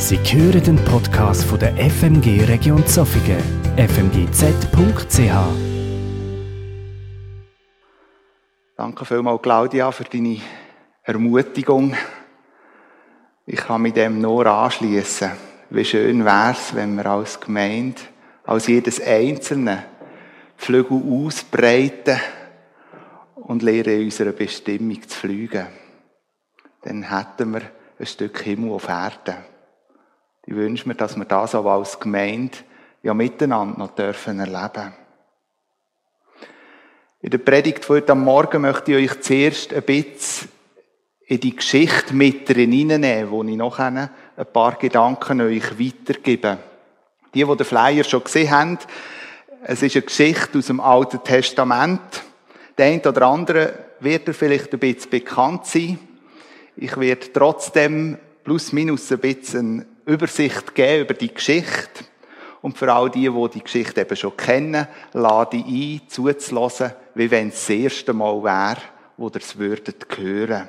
Sie hören den Podcast von der FMG Region Zofingen, fmgz.ch. Danke vielmals, Claudia, für deine Ermutigung. Ich kann mit dem nur anschließen. Wie schön wäre es, wenn wir als Gemeinde, als jedes Einzelne, Flügel ausbreiten und lernen, unserer Bestimmung zu fliegen. Dann hätten wir ein Stück Himmel auf Erden. Ich wünsche mir, dass wir das auch als Gemeinde ja miteinander noch dürfen erleben. In der Predigt von heute Morgen möchte ich euch zuerst ein bisschen in die Geschichte mit hineinnehmen, wo ich noch ein paar Gedanken euch weitergebe. Die, die den Flyer schon gesehen haben, es ist eine Geschichte aus dem Alten Testament. Der eine oder andere wird er vielleicht ein bisschen bekannt sein. Ich werde trotzdem plus minus ein bisschen Übersicht geben über die Geschichte. Und für all die, die die Geschichte eben schon kennen, lade ich ein, zuzulassen, wie wenn es das erste Mal wäre, wo ihr es würdet hören.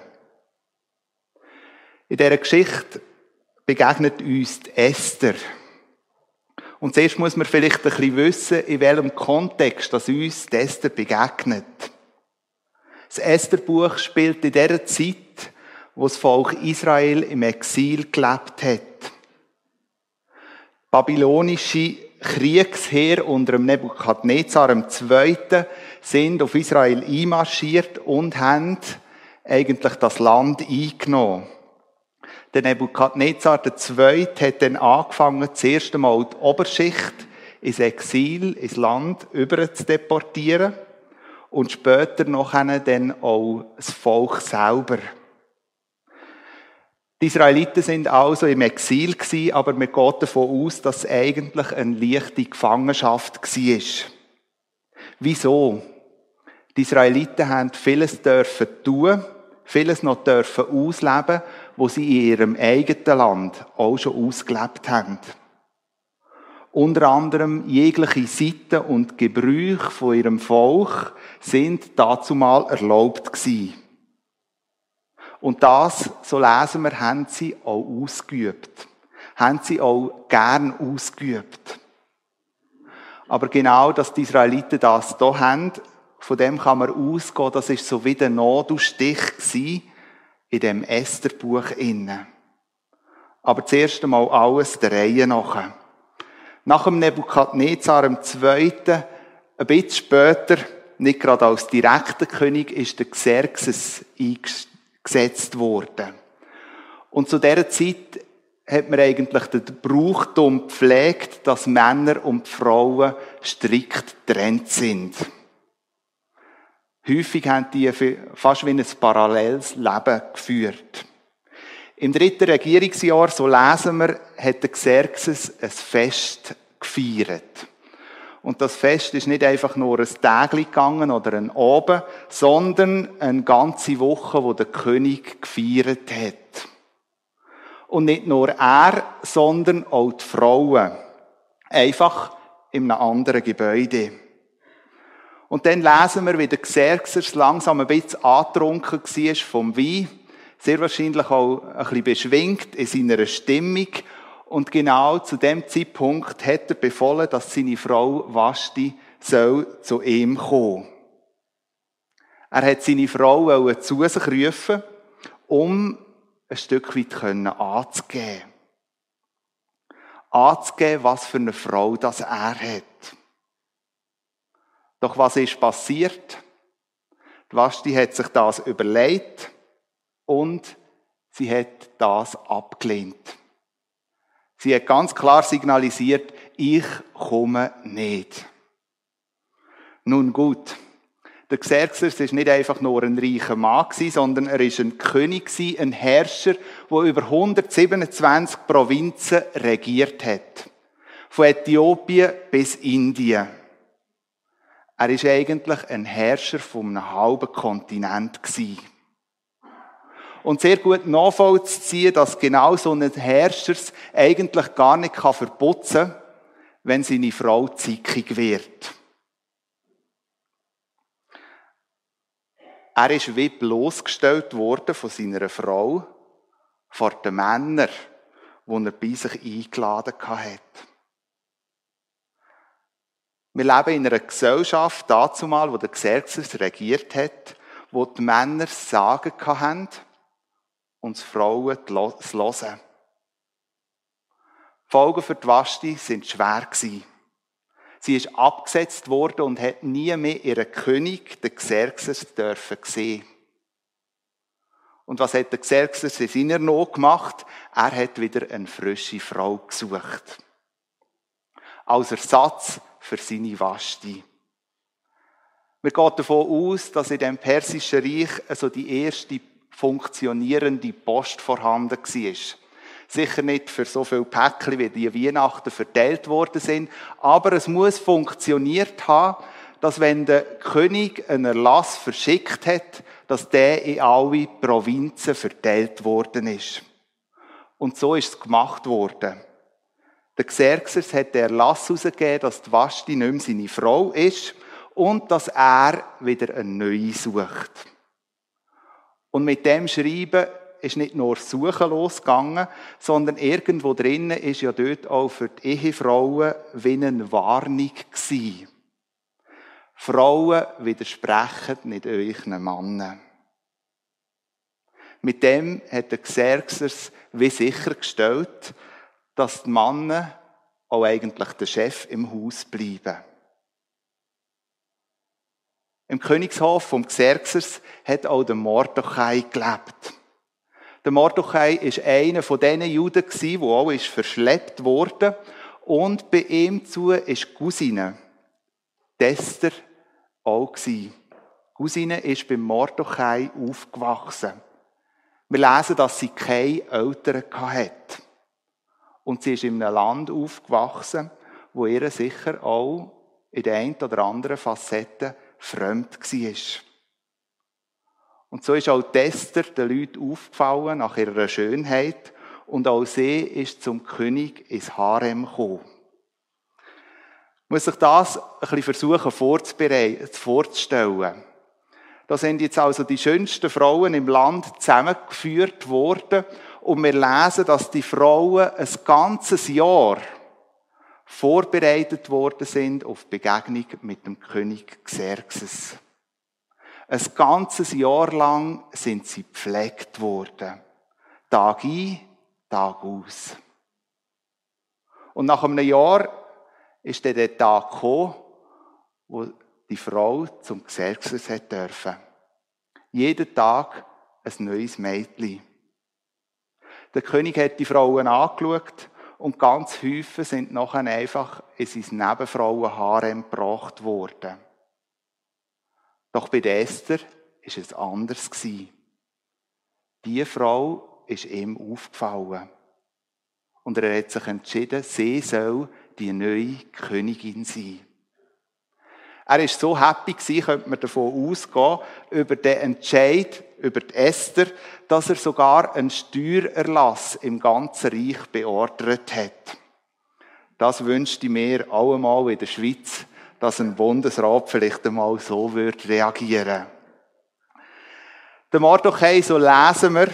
In dieser Geschichte begegnet uns die Esther. Und zuerst muss man vielleicht ein bisschen wissen, in welchem Kontext das uns die Esther begegnet. Das Estherbuch spielt in dieser Zeit, wo das Volk Israel im Exil gelebt hat babylonische Kriegsheer unter dem Nebukadnezar II. sind auf Israel einmarschiert und haben eigentlich das Land eingenommen. Der Nebukadnezar II. hat dann angefangen, zuerst einmal die Oberschicht ins Exil, ins Land über zu deportieren und später noch dann auch das Volk selber. Die Israeliten sind also im Exil gewesen, aber man geht davon aus, dass es eigentlich eine leichte Gefangenschaft war. Wieso? Die Israeliten haben vieles dürfen tun, vieles noch dürfen ausleben, wo sie in ihrem eigenen Land auch schon ausgelebt haben. Unter anderem jegliche Sitten und Gebrüche von ihrem Volk sind dazu mal erlaubt gewesen. Und das, so lesen wir, haben sie auch ausgeübt. Haben sie auch gern ausgeübt. Aber genau, dass die Israeliten das hier haben, von dem kann man ausgehen, das ist so wie der Nadelstich in dem Estherbuch innen. Aber zuerst einmal alles der Reihe nach. Nach dem Nebukadnezar II., ein bisschen später, nicht gerade als direkter König, ist der Xerxes gesetzt worden. Und zu dieser Zeit hat man eigentlich den Brauchtum gepflegt, dass Männer und Frauen strikt getrennt sind. Häufig haben die fast wie ein paralleles Leben geführt. Im dritten Regierungsjahr, so lesen wir, hat der Xerxes ein Fest gefeiert. Und das Fest ist nicht einfach nur ein Tag gegangen oder ein Abend, sondern eine ganze Woche, wo der König gefeiert hat. Und nicht nur er, sondern auch die Frauen. Einfach in einem anderen Gebäude. Und dann lesen wir, wie der Xerxes langsam ein bisschen angetrunken war vom Wein. Sehr wahrscheinlich auch ein bisschen beschwingt in seiner Stimmung und genau zu dem Zeitpunkt hat er befohlen, dass seine Frau Vashti soll zu ihm kommen. Er hat seine Frau zu sich rufen, um ein Stück weit anzugeben. Anzugeben, was für eine Frau das er hat. Doch was ist passiert? Die Vashti hat sich das überlegt und sie hat das abgelehnt. Sie hat ganz klar signalisiert, ich komme nicht. Nun gut. Der Xerxes ist nicht einfach nur ein reicher Mann sondern er ist ein König ein Herrscher, der über 127 Provinzen regiert hat. Von Äthiopien bis Indien. Er ist eigentlich ein Herrscher von einem halben Kontinent und sehr gut nachvollziehen, dass genau so ein Herrscher eigentlich gar nicht verputzen kann, wenn seine Frau zickig wird. Er ist wie bloßgestellt worden von seiner Frau vor den Männern, wo er bei sich eingeladen hat. Wir leben in einer Gesellschaft, dazumal, wo der Xerxes regiert hat, wo die Männer Sagen hatten die Frauen das Hören. Die Folgen für die Vashti sind schwer gewesen. Sie ist abgesetzt worden und hat nie mehr ihren König, den Xerxes, dürfen sehen. Und was hat der Xerxes in seiner Not gemacht? Er hat wieder eine frische Frau gesucht. Als Ersatz für seine Vashti. Wir gehen davon aus, dass in dem persischen Reich also die erste funktionierende Post vorhanden war. Sicher nicht für so viele Päckchen, wie die Weihnachten verteilt worden sind, aber es muss funktioniert haben, dass wenn der König einen Erlass verschickt hat, dass der in alle Provinzen verteilt worden ist. Und so ist es gemacht worden. Der Xerxes hat den Erlass herausgegeben, dass die Vashti nicht mehr seine Frau ist und dass er wieder eine neue sucht. Und mit dem Schreiben ist nicht nur Suchen losgegangen, sondern irgendwo drinnen ist ja dort auch für die Ehefrauen wie eine Warnung gewesen. Frauen widersprechen nicht euren Männern. Mit dem hat der Xerxes wie sichergestellt, dass die Männer auch eigentlich der Chef im Haus bleiben. Im Königshof vom Xerxes hat auch der Mordechai gelebt. Der Mordechai ist einer von diesen Juden der auch verschleppt wurde und bei ihm zu ist Cousine, Tester, auch gewesen. Cousine ist beim Mordechai aufgewachsen. Wir lesen, dass sie keine Eltern hatte. Und sie ist in einem Land aufgewachsen, wo ihr sicher auch in der einen oder anderen Facette fremd war. Und so ist auch Tester den Leuten aufgefallen nach ihrer Schönheit und auch sie ist zum König ins Harem gekommen. Ich muss sich das ein bisschen versuchen vorzustellen. Da sind jetzt also die schönsten Frauen im Land zusammengeführt worden und wir lesen, dass die Frauen ein ganzes Jahr vorbereitet worden sind auf die Begegnung mit dem König Xerxes. Ein ganzes Jahr lang sind sie gepflegt worden. Tag ein, Tag aus. Und nach einem Jahr ist dann der Tag gekommen, wo die Frau zum Xerxes hat dürfen. Jeden Tag ein neues Mädchen. Der König hat die Frauen angeschaut und ganz häufig sind nachher einfach in sein Nebenfrauenharem gebracht worden. Doch bei Esther ist es anders gewesen. Die Frau ist ihm aufgefallen. Und er hat sich entschieden, sie soll die neue Königin sein. Er ist so happy gewesen, könnte man davon ausgehen, über den Entscheid, über die Esther, dass er sogar einen Steuererlass im ganzen Reich beordert hat. Das wünschte ich mir allemal in der Schweiz, dass ein Bundesrat vielleicht einmal so würde reagieren. Der Mardochai, so lesen wir,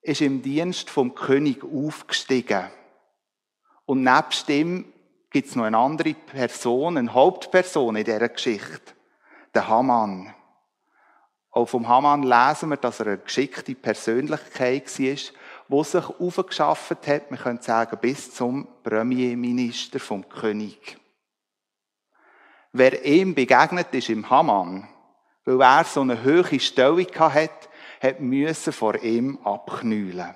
ist im Dienst vom König aufgestiegen. Und nebst ihm gibt es noch eine andere Person, eine Hauptperson in dieser Geschichte. Der Haman. Auch vom Haman lesen wir, dass er eine geschickte Persönlichkeit war, die sich aufgeschafft hat, man könnte sagen, bis zum Premierminister vom König. Wer ihm begegnet ist im Haman, weil er so eine hohe Stellung hatte, hat müssen vor ihm abknühlen.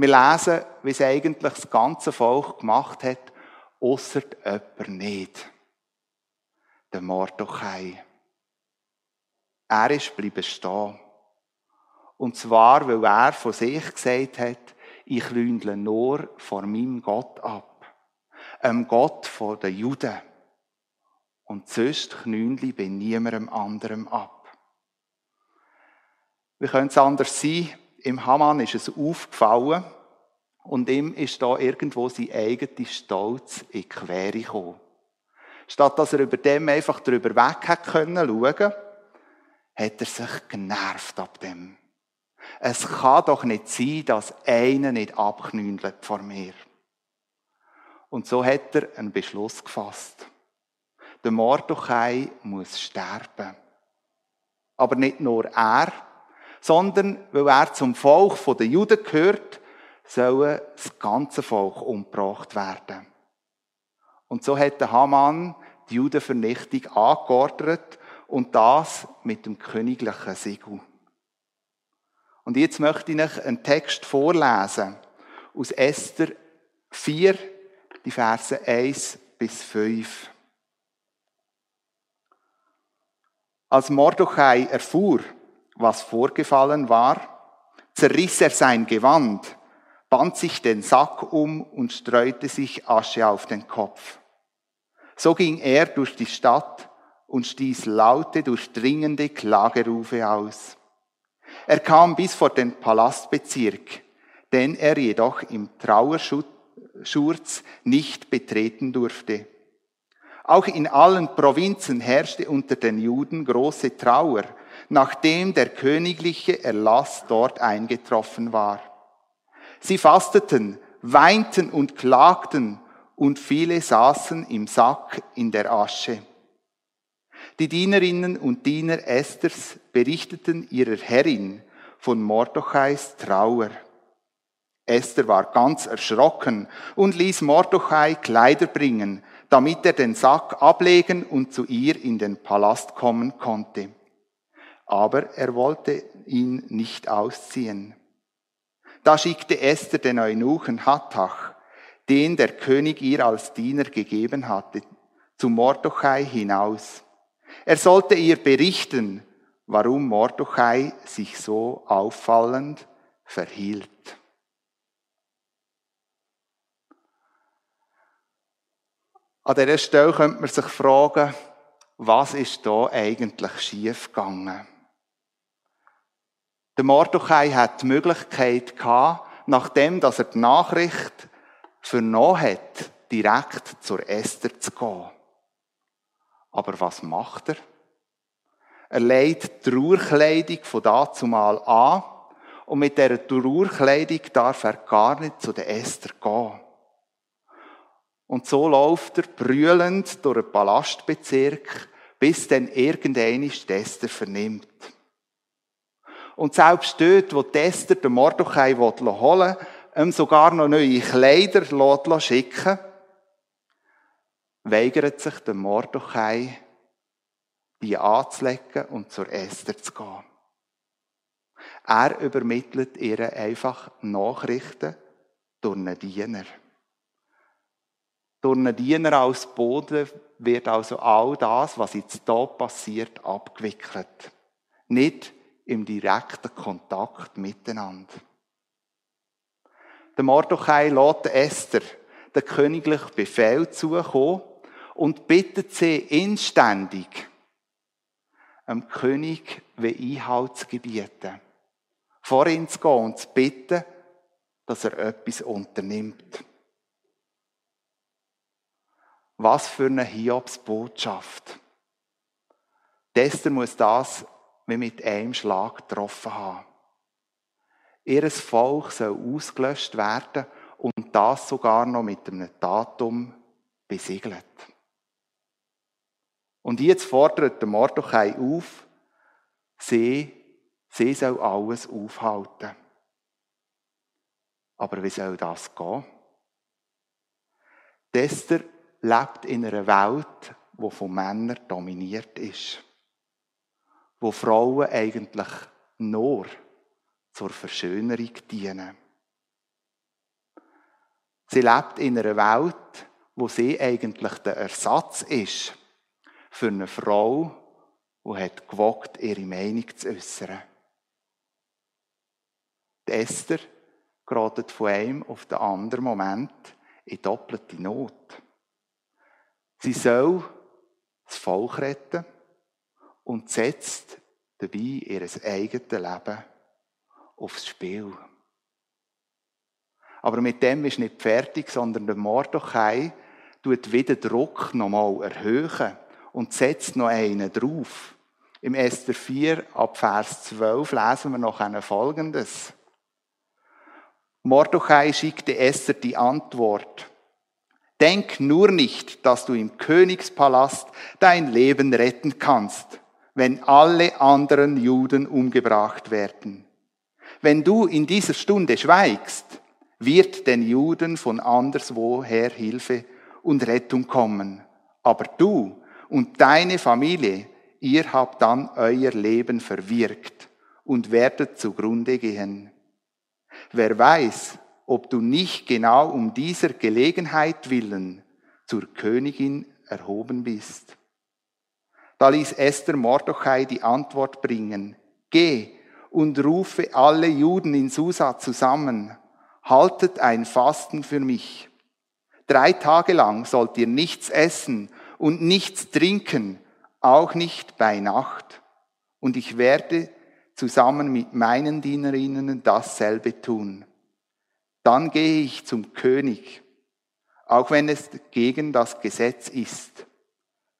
Wir lesen, wie es eigentlich das ganze Volk gemacht hat, ausser jemand nicht. Der Mordechai. Er ist bleiben stehen. Und zwar, weil er von sich gesagt hat, ich lündle nur vor meinem Gott ab. Einem Gott von den Juden. Und sonst knündle bei niemandem anderem ab. Wie könnte es anders sein? Im Haman ist es aufgefallen und ihm ist da irgendwo sein eigener Stolz in die Quere gekommen. Statt dass er über dem einfach drüber weg hätte können schauen, hat er sich genervt ab dem. Es kann doch nicht sein, dass einer nicht abknündelt vor mir. Und so hat er einen Beschluss gefasst. Der Mordechai muss sterben. Aber nicht nur er, sondern weil er zum Volk der Juden gehört, soll das ganze Volk umgebracht werden. Und so hat der Haman die Judenvernichtung angeordnet und das mit dem königlichen Siegel. Und jetzt möchte ich euch einen Text vorlesen aus Esther 4, die Verse 1 bis 5. Als Mordechai erfuhr, was vorgefallen war, zerriss er sein Gewand, band sich den Sack um und streute sich Asche auf den Kopf. So ging er durch die Stadt und stieß laute, durchdringende Klagerufe aus. Er kam bis vor den Palastbezirk, den er jedoch im Trauerschurz nicht betreten durfte. Auch in allen Provinzen herrschte unter den Juden große Trauer, nachdem der königliche Erlass dort eingetroffen war. Sie fasteten, weinten und klagten, und viele saßen im Sack in der Asche. Die Dienerinnen und Diener Esthers berichteten ihrer Herrin von Mordechais Trauer. Esther war ganz erschrocken und ließ Mordechai Kleider bringen, damit er den Sack ablegen und zu ihr in den Palast kommen konnte. Aber er wollte ihn nicht ausziehen. Da schickte Esther den Eunuchen Hattach, den der König ihr als Diener gegeben hatte, zu Mordechai hinaus. Er sollte ihr berichten, warum Mordechai sich so auffallend verhielt. An dieser Stelle könnte man sich fragen, was ist da eigentlich schiefgegangen? Der Mordechai hat die Möglichkeit gehabt, nachdem dass er die Nachricht vernommen hat, direkt zur Esther zu gehen. Aber was macht er? Er legt die Trauerkleidung von dazumal an und mit dieser Trauerkleidung darf er gar nicht zu der Esther gehen. Und so läuft er brüllend durch den Palastbezirk, bis dann irgendeine Esther vernimmt. Und selbst dort, wo die Esther den Mordechai holen will, ihm sogar noch neue Kleider schicken weigert sich der Mordechai, die anzulegen und zur Esther zu gehen. Er übermittelt ihr einfach Nachrichten durch einen Diener. Durch einen Diener als Boden wird also all das, was jetzt hier passiert, abgewickelt. Nicht im direkten Kontakt miteinander. Der Mordechai lässt Esther den königlichen Befehl zukommen und bittet sie inständig, dem König Einhalt zu gebieten. Vor ihn zu gehen und zu bitten, dass er etwas unternimmt. Was für eine Hiobsbotschaft. Esther muss das wie mit einem Schlag getroffen haben. Ihr Volk soll ausgelöscht werden und das sogar noch mit einem Datum besiegelt. Und jetzt fordert der Mordechai auf, sie, sie soll alles aufhalten. Aber wie soll das gehen? Esther lebt in einer Welt, die von Männern dominiert ist. Wo Frauen eigentlich nur zur Verschönerung dienen. Sie lebt in einer Welt, wo sie eigentlich der Ersatz ist für eine Frau, die hat gewagt, ihre Meinung zu äußern. Die Esther gerät von einem auf den anderen Moment in doppelte Not. Sie soll das Volk retten und setzt dabei ihr eigenes Leben aufs Spiel. Aber mit dem ist nicht fertig, sondern der Mordechai tut wieder Druck nochmal erhöhen und setzt noch einen drauf. Im Esther 4 ab Vers 12 lesen wir noch eine Folgendes. Mordechai schickte Esther die Antwort. Denk nur nicht, dass du im Königspalast dein Leben retten kannst, wenn alle anderen Juden umgebracht werden. Wenn du in dieser Stunde schweigst, wird den Juden von anderswoher Hilfe und Rettung kommen. Aber du und deine Familie, ihr habt dann euer Leben verwirkt und werdet zugrunde gehen. Wer weiß, ob du nicht genau um dieser Gelegenheit willen zur Königin erhoben bist. Da ließ Esther Mordechai die Antwort bringen, geh und rufe alle Juden in Susa zusammen, haltet ein Fasten für mich. Drei Tage lang sollt ihr nichts essen und nichts trinken, auch nicht bei Nacht. Und ich werde zusammen mit meinen Dienerinnen dasselbe tun. Dann gehe ich zum König, auch wenn es gegen das Gesetz ist.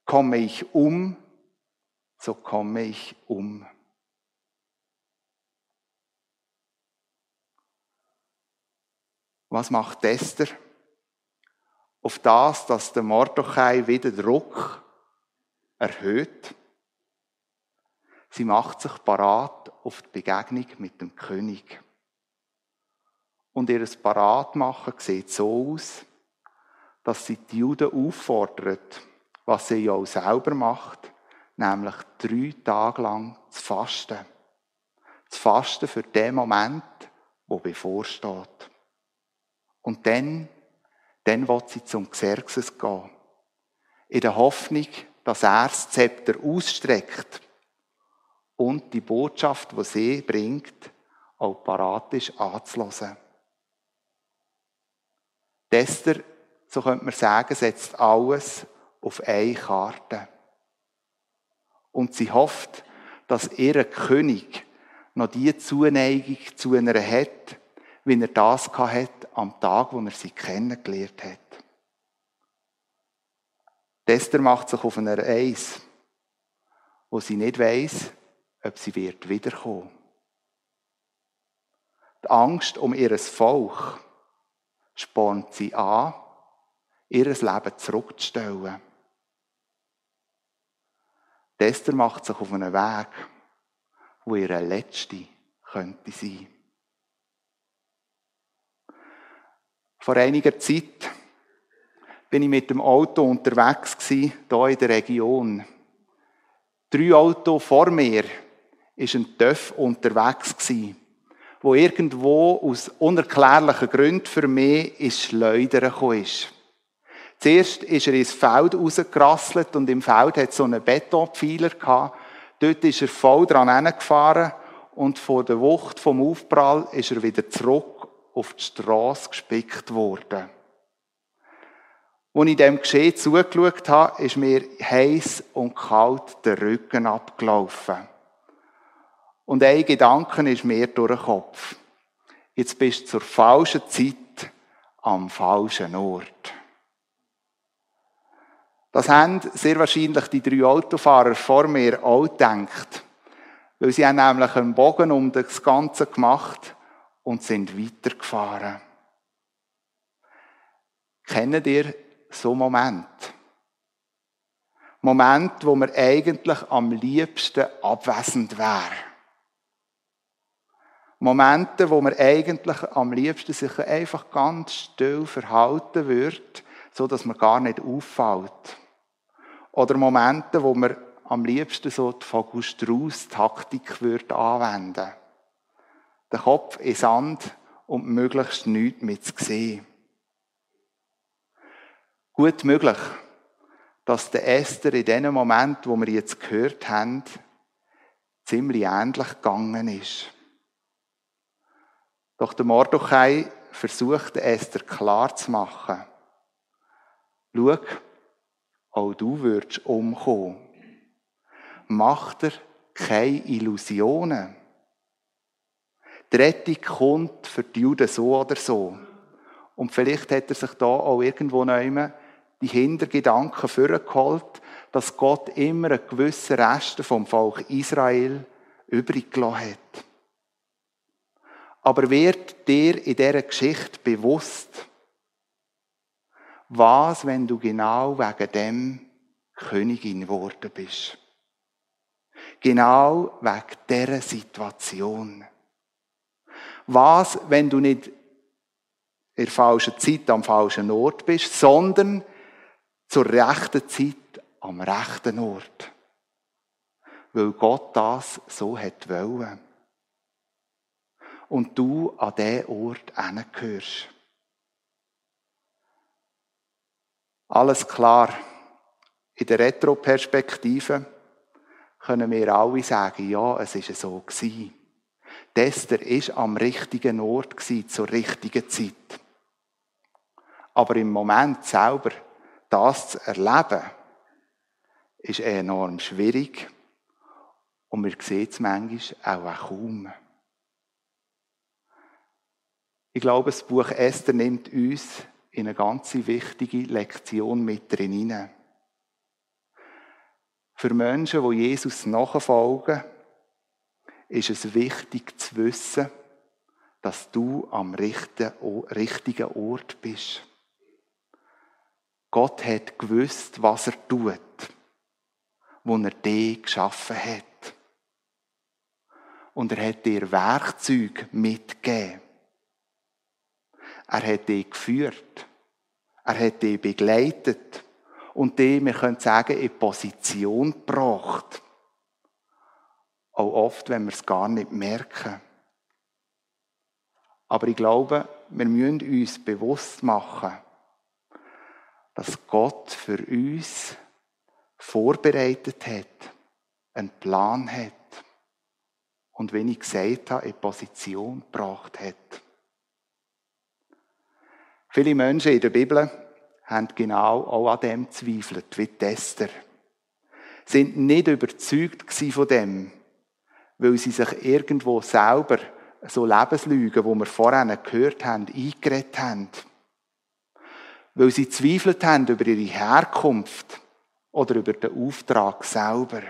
Komme ich um, so komme ich um. Was macht Esther? Auf das, dass der Mordechai wieder Druck erhöht. Sie macht sich parat auf die Begegnung mit dem König. Und ihr Paratmachen sieht so aus, dass sie die Juden auffordert, was sie ja auch selber macht, nämlich drei Tage lang zu fasten. Zu fasten für den Moment, wo bevorsteht. Und dann, dann wird sie zum Xerxes gehen. In der Hoffnung, dass er das Zepter ausstreckt und die Botschaft, die sie bringt, auch parat ist anzulassen. Esther, so könnte man sagen, setzt alles auf eine Karte. Und sie hofft, dass ihr König noch die Zuneigung zu einer hat, wie er das hat am Tag, wo er sie kennengelernt hat. Esther macht sich auf einer Eis, wo sie nicht weiß, ob sie wird wiederkommen. Die Angst um ihr Volk spornt sie an, ihr Leben zurückzustellen. Esther macht sich auf einen Weg, wo ihre letzte könnte sein. Vor einiger Zeit bin ich mit dem Auto unterwegs hier in der Region. Drei Autos vor mir ist ein Töff unterwegs gewesen, wo irgendwo aus unerklärlichen Gründen für mich ins Schleudern ist. Zuerst ist er ins Feld rausgerasselt und im Feld hat so einen Betonpfeiler gehabt. Dort ist er voll dran gefahren und von der Wucht vom Aufprall ist er wieder zurück auf die Straße gespickt worden. Als ich dem Geschehen zugeschaut habe, ist mir heiß und kalt der Rücken abgelaufen. Und ein Gedanke ist mir durch den Kopf. Jetzt bist du zur falschen Zeit am falschen Ort. Das haben sehr wahrscheinlich die drei Autofahrer vor mir auch gedacht. Weil sie haben nämlich einen Bogen um das Ganze gemacht und sind weitergefahren. Kennt ihr so Moment? Moment, wo man eigentlich am liebsten abwesend wäre. Momente, wo man eigentlich am liebsten sich einfach ganz still verhalten würde, so dass man gar nicht auffällt. Oder Momente, wo man am liebsten so die Vogel-Strauss-Taktik würde anwenden. Den Kopf in Sand und möglichst nichts mit zu sehen. Gut möglich, dass der Esther in dem Moment, wo wir jetzt gehört haben, ziemlich ähnlich gegangen ist. Doch der Mordechai versucht Esther klar zu machen. Schau, auch du würdest umkommen. Mach dir keine Illusionen. Die Rettung kommt für die Juden so oder so. Und vielleicht hat er sich da auch irgendwo noch die Hintergedanken vorgeholt, dass Gott immer einen gewissen Rest vom Volk Israel übrig gelassen hat. Aber wird dir in dieser Geschichte bewusst, was, wenn du genau wegen dem Königin geworden bist? Genau wegen dieser Situation. Was, wenn du nicht in der falschen Zeit am falschen Ort bist, sondern zur rechten Zeit am rechten Ort. Weil Gott das so hat wollen. Und du an diesen Ort hingehörst. Alles klar. In der Retroperspektive können wir alle sagen, ja, es ist so gewesen. Esther ist am richtigen Ort gewesen, zur richtigen Zeit. Aber im Moment selber das zu erleben, ist enorm schwierig. Und wir sehen es manchmal auch kaum. Ich glaube, das Buch Esther nimmt uns in eine ganz wichtige Lektion mit drin. Für Menschen, die Jesus nachfolgen, ist es wichtig zu wissen, dass du am richtigen Ort bist. Gott hat gewusst, was er tut, wo er dich geschaffen hat. Und er hat dir Werkzeug mitgegeben. Er hat dich geführt. Er hat dich begleitet und die, wir können sagen, in Position gebracht. Auch oft, wenn wir es gar nicht merken. Aber ich glaube, wir müssen uns bewusst machen, dass Gott für uns vorbereitet hat, einen Plan hat und, wie ich gesagt habe, in Position gebracht hat. Viele Menschen in der Bibel haben genau auch an dem zweifelt, wie die Esther. Sind nicht überzeugt von dem, weil sie sich irgendwo selber so Lebenslügen, wo wir vorhin gehört haben, eingeredet haben. Weil sie zweifelt haben über ihre Herkunft oder über den Auftrag selber.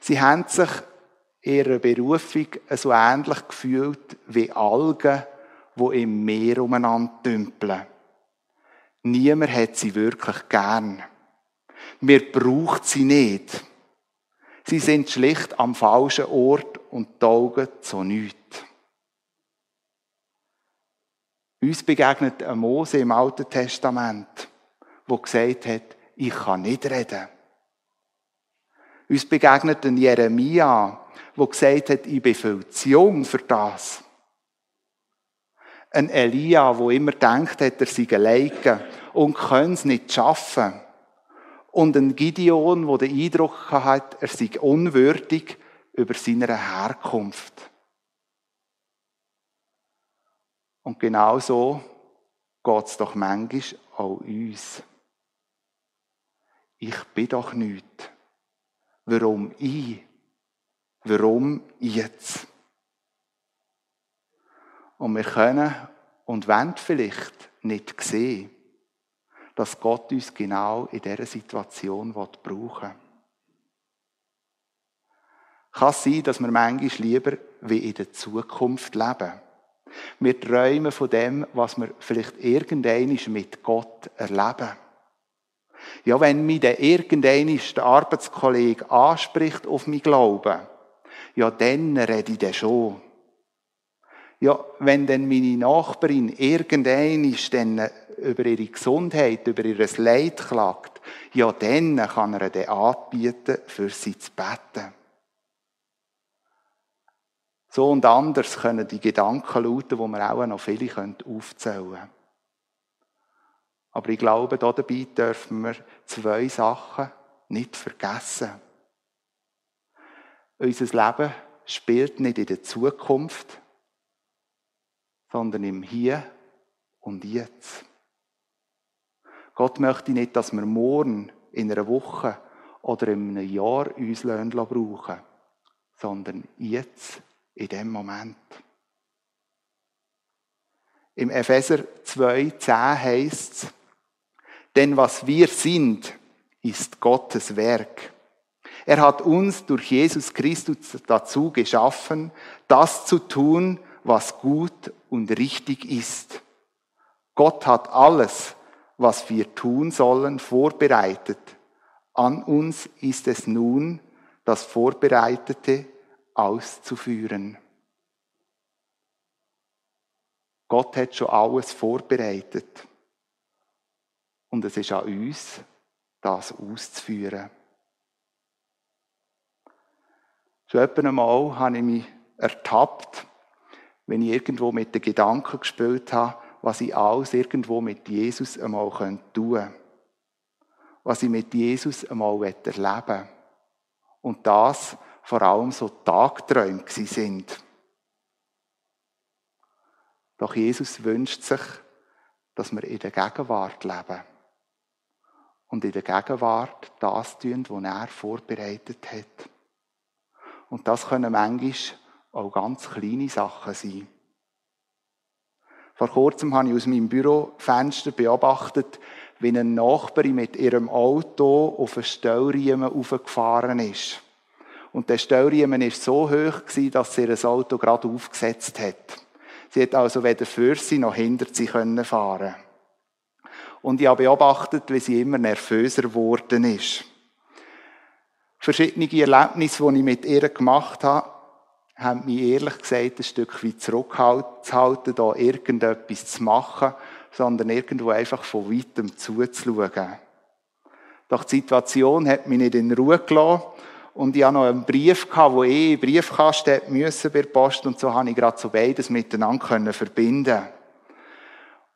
Sie haben sich ihrer Berufung so ähnlich gefühlt wie Algen, die im Meer umeinander dümpeln. Niemand hat sie wirklich gern. Mir braucht sie nicht. Sie sind schlicht am falschen Ort und taugen zu nichts. Uns begegnet ein Mose im Alten Testament, wo gesagt hat, ich kann nicht reden. Uns begegnet ein Jeremia, wo gesagt hat, ich bin viel zu jung für das. Ein Elia, wo immer denkt hat, er sei alleine und kann es nicht schaffen. Und ein Gideon, wo den Eindruck hat, er sei unwürdig über seine Herkunft. Und genau so geht es doch manchmal auch uns. Ich bin doch nichts. Warum ich? Warum jetzt? Und wir können und wollen vielleicht nicht sehen, dass Gott uns genau in dieser Situation brauchen will. Kann sein, dass wir manchmal lieber wie in der Zukunft leben. Wir träumen von dem, was wir vielleicht irgendeinmal mit Gott erleben. Ja, wenn mich der irgendeinmal der Arbeitskollege anspricht auf mein Glauben, ja, dann rede ich dann schon. Ja, wenn dann meine Nachbarin irgendein dann über ihre Gesundheit, über ihr Leid klagt, ja, dann kann er dann anbieten, für sie zu beten. So und anders können die Gedanken lauten, wo wir auch noch viele aufzählen können. Aber ich glaube, dabei dürfen wir zwei Sachen nicht vergessen. Unser Leben spielt nicht in der Zukunft, sondern im Hier und Jetzt. Gott möchte nicht, dass wir morgen, in einer Woche oder in einem Jahr uns brauchen, sondern jetzt, in dem Moment. Im Epheser 2,10 heißt es, denn was wir sind, ist Gottes Werk. Er hat uns durch Jesus Christus dazu geschaffen, das zu tun, was gut und richtig ist. Gott hat alles, was wir tun sollen, vorbereitet. An uns ist es nun, das Vorbereitete auszuführen. Gott hat schon alles vorbereitet. Und es ist an uns, das auszuführen. Schon etwa einmal habe ich mich ertappt, wenn ich irgendwo mit den Gedanken gespielt habe, was ich alles irgendwo mit Jesus einmal tun könnte. Was ich mit Jesus einmal erleben will. Und das vor allem so Tagträume sind. Doch Jesus wünscht sich, dass wir in der Gegenwart leben. Und in der Gegenwart das tun, was er vorbereitet hat. Und das können manchmal auch ganz kleine Sachen sein. Vor kurzem habe ich aus meinem Bürofenster beobachtet, wie eine Nachbarin mit ihrem Auto auf einen Stellriemen aufgefahren ist. Und der Stellriemen ist so hoch dass sie ihr Auto gerade aufgesetzt hat. Sie hat also weder für sie noch hinter sie können fahren. Und ich habe beobachtet, wie sie immer nervöser geworden ist. Verschiedene Erlebnisse, die ich mit ihr gemacht habe, haben mich ehrlich gesagt ein Stück weit zurückgehalten, da irgendetwas zu machen, sondern irgendwo einfach von weitem zuzuschauen. Doch die Situation hat mich nicht in Ruhe gelassen und ich hatte noch einen Brief, wo ich in Briefkasten müssen bei der Post und so habe ich gerade so beides miteinander verbinden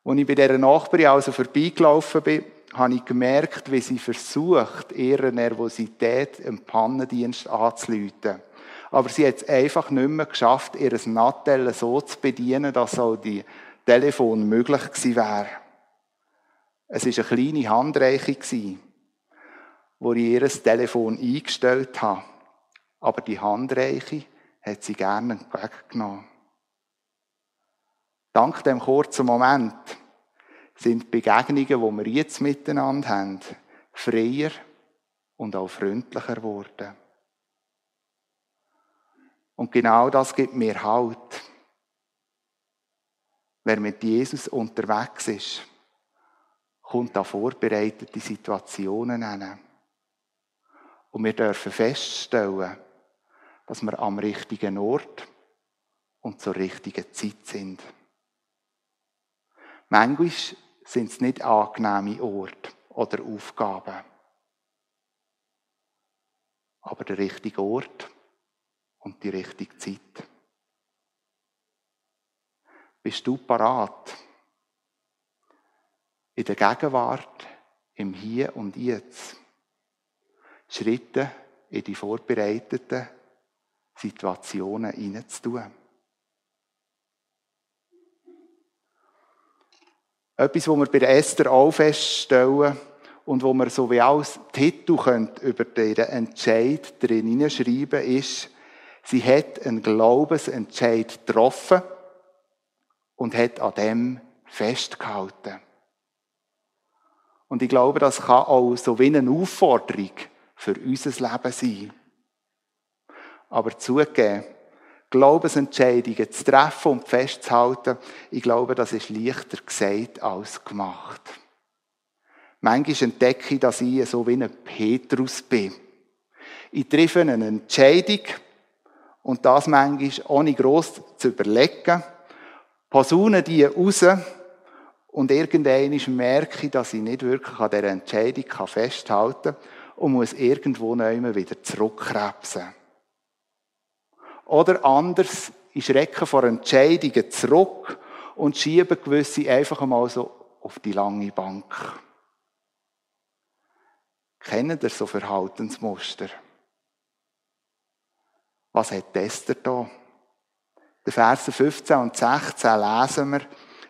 Als ich bei dieser Nachbarin also vorbeigelaufen bin, habe ich gemerkt, wie sie versucht, ihre Nervosität im Pannendienst anzuleiten. Aber sie hat es einfach nicht mehr geschafft, ihr Nattel so zu bedienen, dass auch die Telefon möglich gewesen wäre. Es war eine kleine Handreichung, wo ich ihr Telefon eingestellt habe. Aber die Handreichung hat sie gerne entgegengenommen. Dank dem kurzen Moment sind die Begegnungen, die wir jetzt miteinander haben, freier und auch freundlicher geworden. Und genau das gibt mir Halt. Wer mit Jesus unterwegs ist, kommt an vorbereitete Situationen hin. Und wir dürfen feststellen, dass wir am richtigen Ort und zur richtigen Zeit sind. Manchmal sind es nicht angenehme Orte oder Aufgaben. Aber der richtige Ort und die richtige Zeit. Bist du parat? In der Gegenwart, im Hier und Jetzt, Schritte in die vorbereiteten Situationen hineinzutun. Etwas, was wir bei Esther auch feststellen und wo wir so wie als Titel über diesen Entscheid drin hineinschreiben ist, sie hat einen Glaubensentscheid getroffen und hat an dem festgehalten. Und ich glaube, das kann auch so wie eine Aufforderung für unser Leben sein. Aber zugeben, Glaubensentscheidungen zu treffen und festzuhalten, ich glaube, das ist leichter gesagt als gemacht. Manchmal entdecke ich, dass ich so wie ein Petrus bin. Ich treffe eine Entscheidung und das manchmal ohne gross zu überlegen, posaune die raus und irgendwann merke ich, dass ich nicht wirklich an dieser Entscheidung festhalten kann und muss irgendwo neu wieder zurückkrebsen. Oder anders, ich schrecke vor Entscheidungen zurück und schiebe gewisse einfach einmal so auf die lange Bank. Kennen ihr so Verhaltensmuster? Was hat Esther da? Die Verse 15 und 16 lesen wir,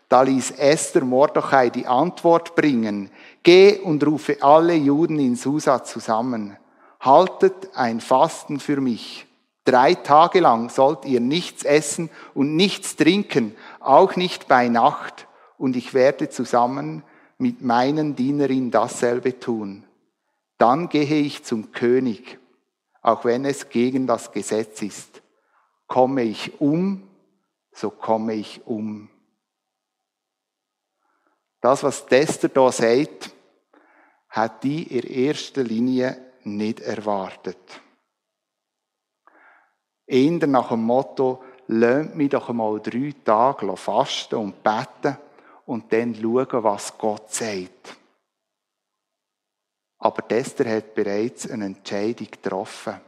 da ließ Esther Mordechai die Antwort bringen, geh und rufe alle Juden in Susa zusammen, haltet ein Fasten für mich. Drei Tage lang sollt ihr nichts essen und nichts trinken, auch nicht bei Nacht, und ich werde zusammen mit meinen Dienerinnen dasselbe tun. Dann gehe ich zum König, auch wenn es gegen das Gesetz ist. Komme ich um, so komme ich um. Das, was Tester da sagt, hat die in erster Linie nicht erwartet. Eher nach dem Motto, lasst mich doch einmal drei Tage fasten und beten und dann schauen, was Gott sagt. Aber Esther hat bereits eine Entscheidung getroffen.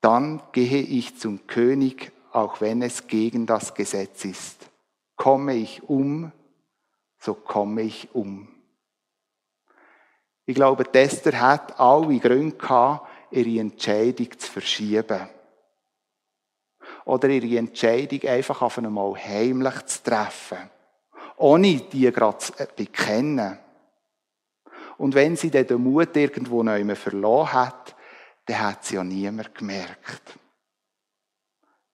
Dann gehe ich zum König, auch wenn es gegen das Gesetz ist. Komme ich um, so komme ich um. Ich glaube, Esther hat alle Gründe gehabt, ihre Entscheidung zu verschieben. Oder ihre Entscheidung einfach auf einmal heimlich zu treffen. Ohne die gerade zu bekennen. Und wenn sie dann den Mut irgendwo neu verloren hat, dann hat sie ja niemand gemerkt.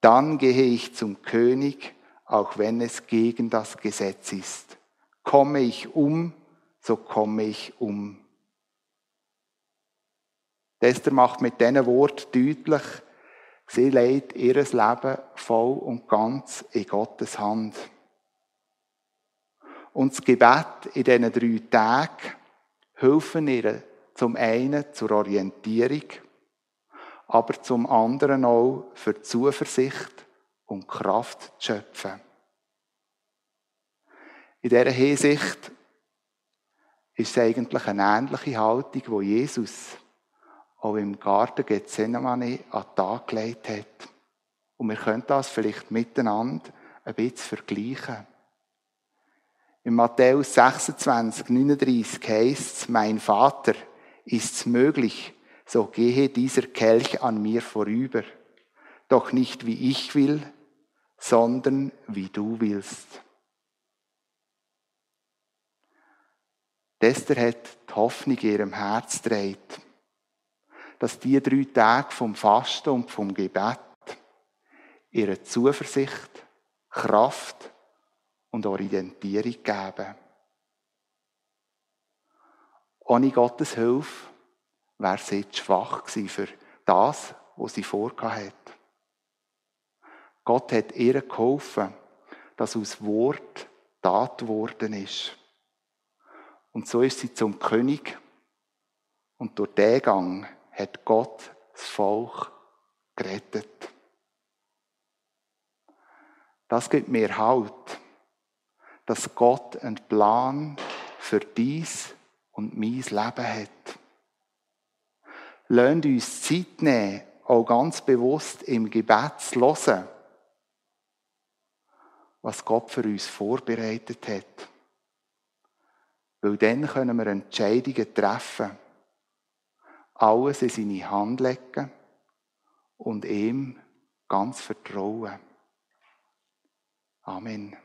Dann gehe ich zum König, auch wenn es gegen das Gesetz ist. Komme ich um, so komme ich um. Esther macht mit diesen Worten deutlich, sie legt ihr Leben voll und ganz in Gottes Hand. Und das Gebet in diesen drei Tagen helfen ihr zum einen zur Orientierung, aber zum anderen auch für Zuversicht und Kraft zu schöpfen. In dieser Hinsicht ist es eigentlich eine ähnliche Haltung, wo Jesus auch im Garten Gethsemane an den Tag gelegt hat. Und wir können das vielleicht miteinander ein bisschen vergleichen. In Matthäus 26, 39 heißt es, mein Vater, ist's möglich, so gehe dieser Kelch an mir vorüber. Doch nicht wie ich will, sondern wie du willst. Esther hat die Hoffnung in ihrem Herz dreht, dass die drei Tage vom Fasten und vom Gebet ihre Zuversicht, Kraft und Orientierung geben. Ohne Gottes Hilfe wäre sie zu schwach gewesen für das, was sie vorgehabt hat. Gott hat ihr geholfen, dass aus Wort Tat geworden ist. Und so ist sie zum König. Und durch den Gang hat Gott das Volk gerettet. Das gibt mir Halt dass Gott einen Plan für dies und mein Leben hat. Lasst uns Zeit nehmen, auch ganz bewusst im Gebet zu hören, was Gott für uns vorbereitet hat. Weil dann können wir Entscheidungen treffen, alles in seine Hand legen und ihm ganz vertrauen. Amen.